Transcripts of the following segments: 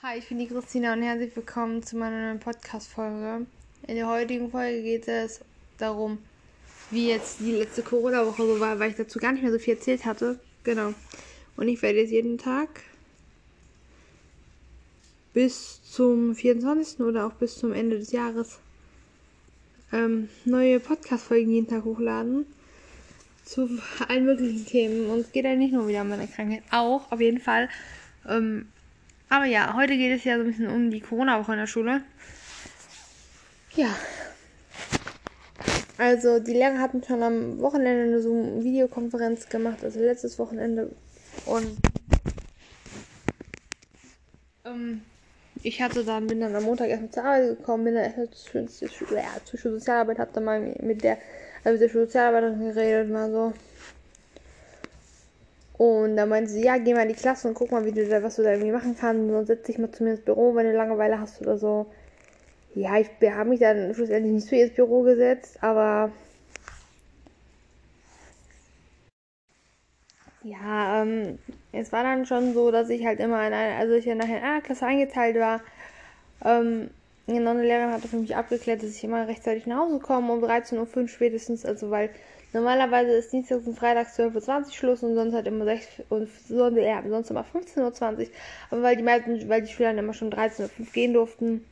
Hi, ich bin die Christina und herzlich willkommen zu meiner neuen Podcast-Folge. In der heutigen Folge geht es darum, wie jetzt die letzte Corona-Woche so war, weil ich dazu gar nicht mehr so viel erzählt hatte. Genau. Und ich werde jetzt jeden Tag bis zum 24. oder auch bis zum Ende des Jahres ähm, neue Podcast-Folgen jeden Tag hochladen. Zu allen möglichen Themen. Und es geht ja nicht nur wieder um meine Krankheit, auch auf jeden Fall. Ähm, aber ja, heute geht es ja so ein bisschen um die Corona-Woche in der Schule. Ja. Also die Lehrer hatten schon am Wochenende eine so Videokonferenz gemacht, also letztes Wochenende. Und ähm, ich hatte dann, bin dann am Montag erstmal zur Arbeit gekommen, bin dann erstmal zur, ja, zur hab dann mal mit der, also mit der Schulsozialarbeiterin geredet, mal so. Und dann meinte sie, ja, geh mal in die Klasse und guck mal, wie du da, was du da irgendwie machen kannst. Sonst setz dich mal zu mir ins Büro, wenn du Langeweile hast oder so. Ja, ich habe mich dann schlussendlich nicht zu ihr ins Büro gesetzt, aber ja, ähm, es war dann schon so, dass ich halt immer in einer, also ich ja nachher in einer Klasse eingeteilt war. Ähm, eine Lehrerin hatte für mich abgeklärt, dass ich immer rechtzeitig nach Hause komme, um 13.05 Uhr spätestens, also weil Normalerweise ist Dienstags und Freitags 12.20 Uhr Schluss und sonst halt immer 6 und ja, sonst immer 15.20 Uhr. Aber weil die meisten, weil die Schüler dann immer schon 13.05 Uhr gehen durften,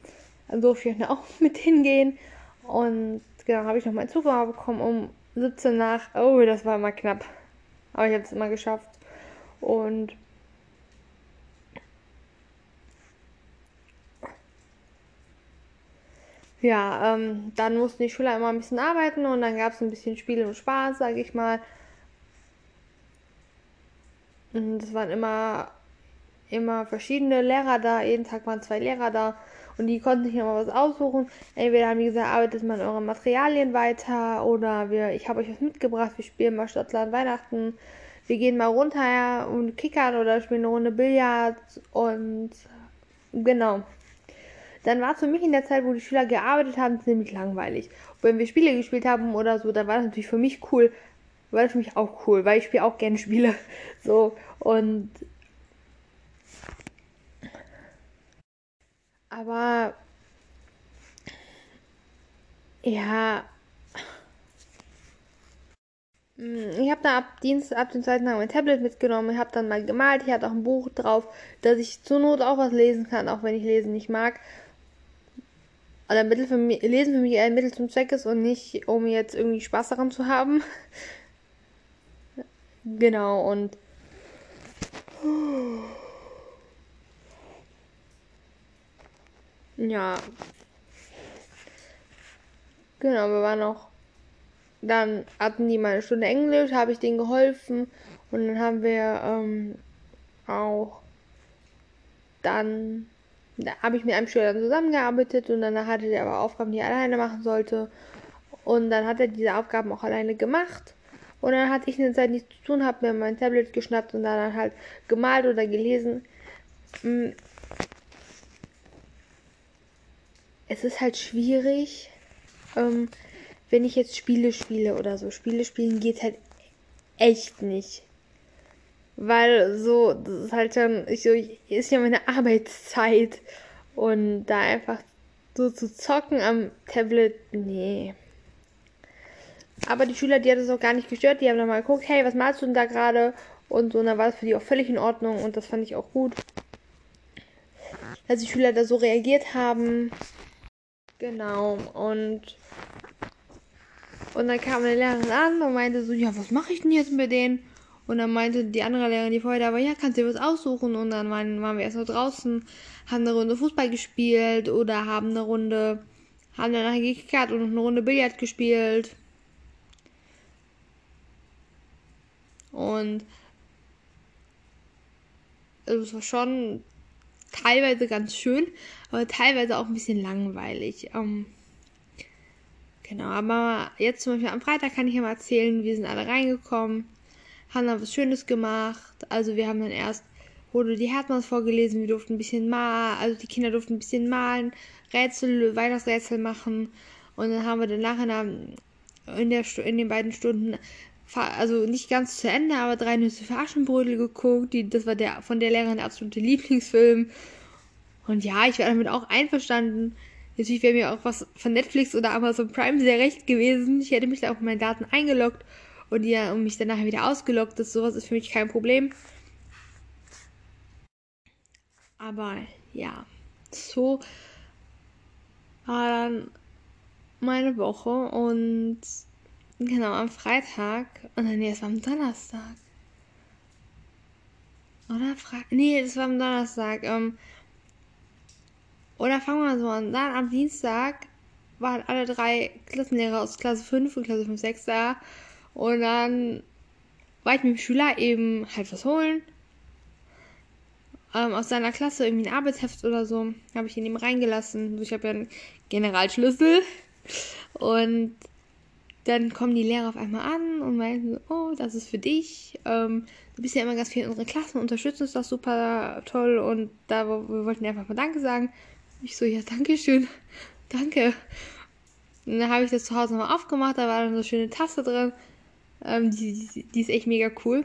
dann durfte ich dann auch mit hingehen. Und genau, habe ich noch meinen Zug bekommen um 17 nach. Oh, das war immer knapp. Aber ich habe es immer geschafft. Und ja, ähm, dann mussten die Schüler immer ein bisschen arbeiten und dann gab es ein bisschen Spiel und Spaß, sage ich mal. Und es waren immer, immer verschiedene Lehrer da, jeden Tag waren zwei Lehrer da und die konnten sich immer was aussuchen. Entweder haben die gesagt, arbeitet mal in euren Materialien weiter oder wir, ich habe euch was mitgebracht, wir spielen mal Stadtland Weihnachten, wir gehen mal runter und kickern oder spielen eine Runde Billard und genau. Dann war es für mich in der Zeit, wo die Schüler gearbeitet haben, ziemlich langweilig. Und wenn wir Spiele gespielt haben oder so, dann war das natürlich für mich cool. War das für mich auch cool, weil ich spiele auch gerne Spiele. So, und. Aber. Ja. Hm, ich habe dann ab Dienst, ab dem zweiten Tag mein Tablet mitgenommen, ich habe dann mal gemalt, ich hatte auch ein Buch drauf, dass ich zur Not auch was lesen kann, auch wenn ich lesen nicht mag oder Mittel für mich, Lesen für mich ein Mittel zum Zweck ist und nicht, um jetzt irgendwie Spaß daran zu haben. genau, und. Ja. Genau, wir waren auch. Dann hatten die mal eine Stunde Englisch, habe ich denen geholfen und dann haben wir ähm, auch dann da habe ich mit einem Schüler zusammengearbeitet und danach hatte er aber Aufgaben, die er alleine machen sollte. Und dann hat er diese Aufgaben auch alleine gemacht. Und dann hatte ich in der Zeit nichts zu tun, habe mir mein Tablet geschnappt und dann halt gemalt oder gelesen. Mm. Es ist halt schwierig, ähm, wenn ich jetzt Spiele spiele oder so. Spiele spielen geht halt echt nicht. Weil so, das ist halt dann, ich so, ist ja meine Arbeitszeit. Und da einfach so zu zocken am Tablet, nee. Aber die Schüler, die hat es auch gar nicht gestört, die haben dann mal geguckt, hey, was malst du denn da gerade? Und so, und dann war es für die auch völlig in Ordnung und das fand ich auch gut. Dass die Schüler da so reagiert haben. Genau, und und dann kam eine Lehrerin an und meinte so, ja, was mache ich denn jetzt mit denen? Und dann meinte die andere Lehrerin, die vorher da war, ja, kannst du dir was aussuchen? Und dann waren, waren wir erst noch draußen, haben eine Runde Fußball gespielt oder haben eine Runde, haben dann nachher gekickert und eine Runde Billard gespielt. Und also es war schon teilweise ganz schön, aber teilweise auch ein bisschen langweilig. Ähm, genau, aber jetzt zum Beispiel am Freitag kann ich ja mal erzählen, wir sind alle reingekommen haben dann was Schönes gemacht. Also wir haben dann erst, wurde die Herzmanns vorgelesen, wir durften ein bisschen malen, also die Kinder durften ein bisschen malen, Rätsel, Weihnachtsrätsel machen. Und dann haben wir dann nachher in, der, in den beiden Stunden, also nicht ganz zu Ende, aber drei Nüsse für Aschenbrödel geguckt. Die, das war der von der Lehrerin der absolute Lieblingsfilm. Und ja, ich wäre damit auch einverstanden. Natürlich wäre mir auch was von Netflix oder Amazon Prime sehr recht gewesen. Ich hätte mich da auch mit meinen Daten eingeloggt und ja, und mich dann nachher wieder ausgeloggt. Das sowas ist für mich kein Problem. Aber ja, so war dann meine Woche und genau am Freitag und dann nee, es war am Donnerstag. Oder Fre Nee, das war am Donnerstag. Ähm, oder fangen wir mal so an. Dann am Dienstag waren alle drei Klassenlehrer aus Klasse 5 und Klasse 5, 6 da. Und dann war ich mit dem Schüler eben halt was holen. Ähm, aus seiner Klasse irgendwie ein Arbeitsheft oder so. Habe ich ihn eben reingelassen. Ich habe ja einen Generalschlüssel. Und dann kommen die Lehrer auf einmal an und meinen, oh, das ist für dich. Ähm, du bist ja immer ganz viel in unserer Klasse und unterstützt uns das super toll. Und da wir wollten dir einfach mal Danke sagen. Ich so, ja, danke schön. Danke. Und dann habe ich das zu Hause nochmal aufgemacht, da war dann so eine schöne Tasse drin. Ähm, die, die, die, ist echt mega cool.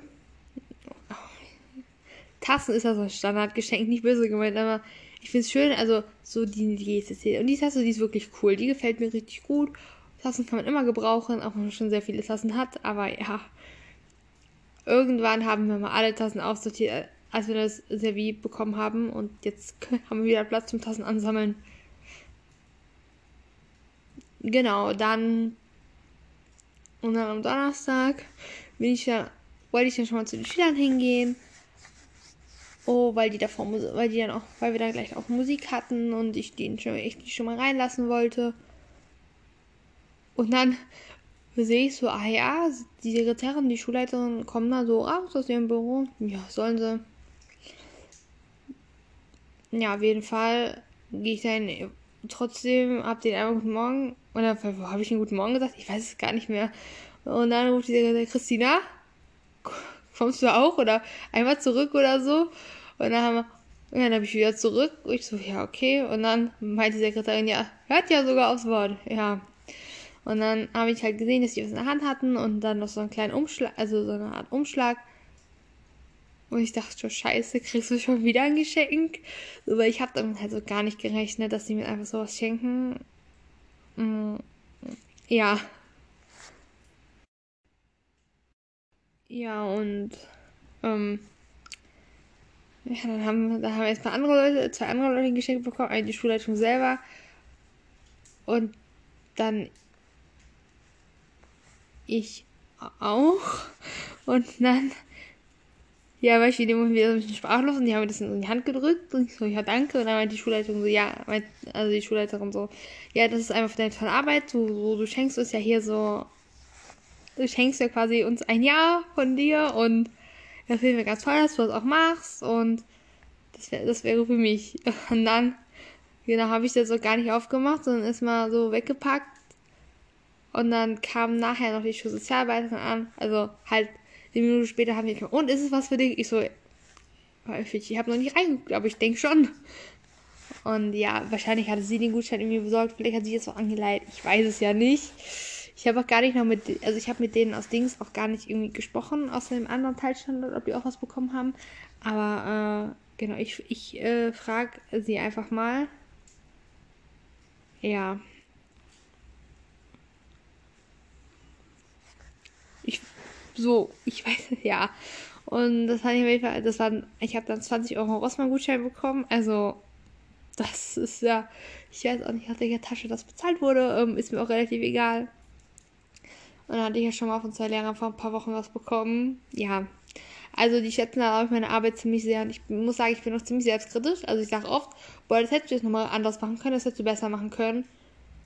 Tassen ist ja so ein Standardgeschenk, nicht böse gemeint, aber ich finde es schön, also so die, die Geste. Und die Tasse, die ist wirklich cool. Die gefällt mir richtig gut. Tassen kann man immer gebrauchen, auch wenn man schon sehr viele Tassen hat, aber ja. Irgendwann haben wir mal alle Tassen aussortiert, als wir das Serviet bekommen haben und jetzt haben wir wieder Platz zum Tassen ansammeln. Genau, dann und dann am Donnerstag bin ich ja, wollte ich dann schon mal zu den Schülern hingehen. Oh, weil die davor, weil die dann auch, weil wir dann gleich auch Musik hatten und ich den schon, ich die schon mal reinlassen wollte. Und dann sehe ich so, ah ja, die Sekretärin, die Schulleiterin kommen da so raus aus ihrem Büro. Ja, sollen sie. Ja, auf jeden Fall gehe ich dann trotzdem, hab den einmal guten Morgen, oder habe ich einen guten Morgen gesagt? Ich weiß es gar nicht mehr. Und dann ruft die Christina, kommst du auch? Oder einmal zurück oder so. Und dann haben wir, ja, dann habe ich wieder zurück. Und ich so, ja, okay. Und dann meinte die Sekretärin, ja, hört ja sogar aufs Wort. Ja, und dann habe ich halt gesehen, dass die was in der Hand hatten und dann noch so einen kleinen Umschlag, also so eine Art Umschlag. Und ich dachte schon, scheiße, kriegst du schon wieder ein Geschenk? Weil ich habe damit halt so gar nicht gerechnet, dass sie mir einfach sowas schenken. Mm, ja. Ja, und ähm, ja, dann haben, da haben wir erstmal andere Leute, zwei andere Leute geschenkt bekommen, eine die Schulleitung selber. Und dann ich auch. Und dann, ja, war ich wieder ein bisschen sprachlos und die haben mir das in die Hand gedrückt und ich so, ja, danke. Und dann meinte die Schulleitung so, ja, also die Schulleiterin so, ja, das ist einfach für deine tolle Arbeit. Du, so, du schenkst uns ja hier so, du schenkst ja quasi uns ein Jahr von dir und das finde ich ganz toll, dass du das auch machst und das wäre das wäre für mich. Und dann, genau, habe ich das so gar nicht aufgemacht, sondern ist mal so weggepackt und dann kam nachher noch die Schulsozialarbeiterin an. Also halt eine Minute später haben die gesagt, und ist es was für dich? Ich so, ich habe noch nicht reingeguckt, aber ich denke schon. Und ja, wahrscheinlich hatte sie den Gutschein irgendwie besorgt. Vielleicht hat sie es auch angeleitet. Ich weiß es ja nicht. Ich habe auch gar nicht noch mit, also ich habe mit denen aus Dings auch gar nicht irgendwie gesprochen, außer dem anderen Teilstandort, ob die auch was bekommen haben. Aber äh, genau, ich, ich äh, frage sie einfach mal. Ja. Ich, so, ich weiß, ja. Und das hat ich auf jeden Fall, das waren, ich habe dann 20 Euro Rossmann-Gutschein bekommen. Also, das ist ja, ich weiß auch nicht, aus welcher Tasche das bezahlt wurde. Ähm, ist mir auch relativ egal. Und dann hatte ich ja schon mal von zwei Lehrern vor ein paar Wochen was bekommen. Ja. Also die schätzen da auch meine Arbeit ziemlich sehr. Und ich muss sagen, ich bin noch ziemlich selbstkritisch. Also ich sage oft, boah, das hättest du jetzt nochmal anders machen können, das hättest du besser machen können.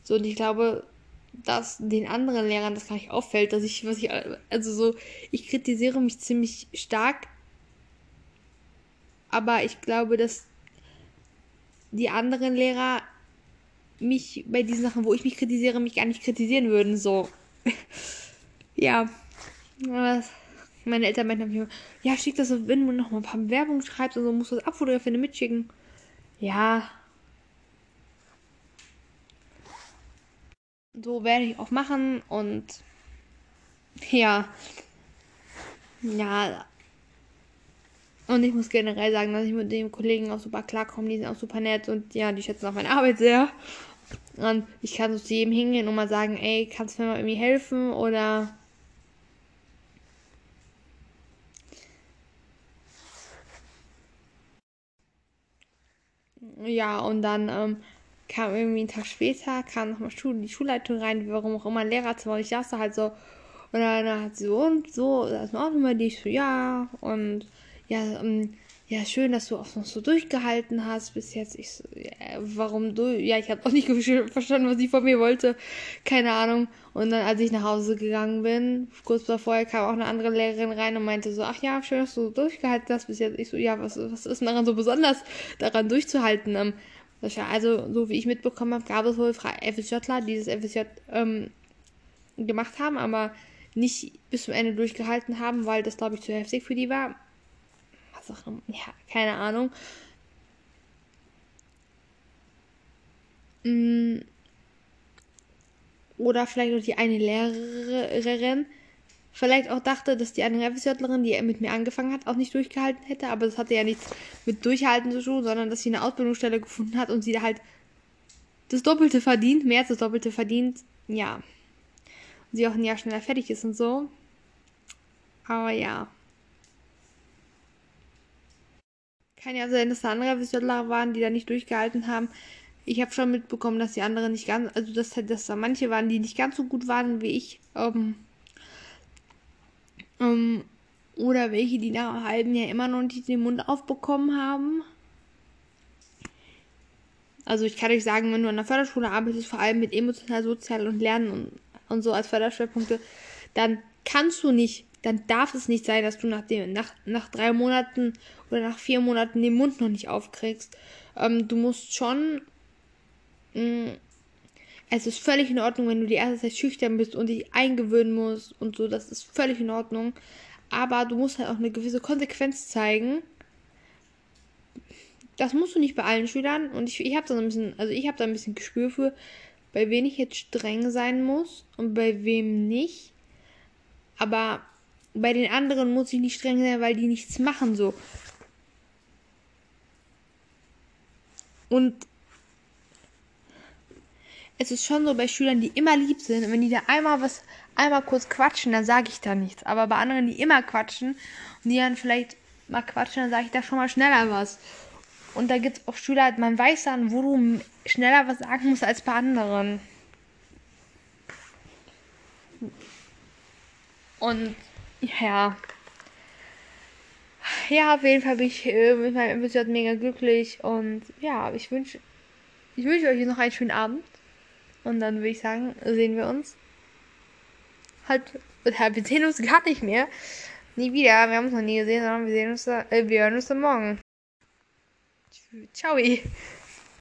So, und ich glaube, dass den anderen Lehrern das gar nicht auffällt, dass ich, was ich, also so, ich kritisiere mich ziemlich stark, aber ich glaube, dass die anderen Lehrer mich bei diesen Sachen, wo ich mich kritisiere, mich gar nicht kritisieren würden, so. ja. meine Eltern meinten mir, ja, schick das, wenn du noch mal ein paar Werbung schreibst und so, musst du das abfotografieren, mitschicken. Ja, so werde ich auch machen und ja, ja, Und ich muss generell sagen, dass ich mit den Kollegen auch super klarkomme. Die sind auch super nett und ja, die schätzen auch meine Arbeit sehr. Und ich kann so zu jedem hingehen und mal sagen, ey, kannst du mir mal irgendwie helfen? Oder ja, und dann ähm, kam irgendwie einen Tag später, kam nochmal Schul die Schulleitung rein, warum auch immer, ein Lehrerzimmer. Und ich saß da halt so. Und dann hat sie so, und so, das ist auch immer die, ich so, ja. Und ja, ähm, ja, schön, dass du auch noch so durchgehalten hast bis jetzt. Ich so, ja, warum du? Ja, ich habe auch nicht verstanden, was sie von mir wollte. Keine Ahnung. Und dann, als ich nach Hause gegangen bin, kurz vorher kam auch eine andere Lehrerin rein und meinte so, ach ja, schön, dass du durchgehalten hast bis jetzt. Ich so, ja, was, was ist daran so besonders, daran durchzuhalten? Also, so wie ich mitbekommen habe, gab es wohl FSJler, die dieses FSJ ähm, gemacht haben, aber nicht bis zum Ende durchgehalten haben, weil das, glaube ich, zu heftig für die war was auch immer. Ja, keine Ahnung. Mm. Oder vielleicht auch die eine Lehrerin vielleicht auch dachte, dass die andere Wissenschaftlerin, die mit mir angefangen hat, auch nicht durchgehalten hätte. Aber das hatte ja nichts mit Durchhalten zu tun, sondern dass sie eine Ausbildungsstelle gefunden hat und sie da halt das Doppelte verdient, mehr als das Doppelte verdient. Ja. Und sie auch ein Jahr schneller fertig ist und so. Aber ja. Kann ja sein, dass da andere Wissenschaftler waren, die da nicht durchgehalten haben. Ich habe schon mitbekommen, dass die anderen nicht ganz, also dass, dass da manche waren, die nicht ganz so gut waren wie ich. Ähm, ähm, oder welche, die nach einem halben Jahr immer noch nicht den Mund aufbekommen haben. Also ich kann euch sagen, wenn du an der Förderschule arbeitest, vor allem mit emotional, sozial und Lernen und, und so als Förderschwerpunkte, dann kannst du nicht dann darf es nicht sein, dass du nach, dem, nach, nach drei Monaten oder nach vier Monaten den Mund noch nicht aufkriegst. Ähm, du musst schon. Mh, mm, es ist völlig in Ordnung, wenn du die erste Zeit schüchtern bist und dich eingewöhnen musst und so. Das ist völlig in Ordnung. Aber du musst halt auch eine gewisse Konsequenz zeigen. Das musst du nicht bei allen Schülern. Und ich, ich habe da ein bisschen, also ich habe da ein bisschen Gespür für, bei wem ich jetzt streng sein muss und bei wem nicht. Aber bei den anderen muss ich nicht streng sein, weil die nichts machen so. Und es ist schon so bei Schülern, die immer lieb sind, wenn die da einmal was, einmal kurz quatschen, dann sage ich da nichts. Aber bei anderen, die immer quatschen und die dann vielleicht mal quatschen, dann sage ich da schon mal schneller was. Und da gibt es auch Schüler, man weiß dann, wo du schneller was sagen musst als bei anderen. Und ja. Ja, auf jeden Fall bin ich äh, mit meinem Episode mega glücklich und ja, ich wünsche ich wünsche euch noch einen schönen Abend und dann würde ich sagen, sehen wir uns halt, wir sehen uns gar nicht mehr. Nie wieder, wir haben uns noch nie gesehen, sondern wir sehen uns, äh, wir hören uns dann morgen. Ciao.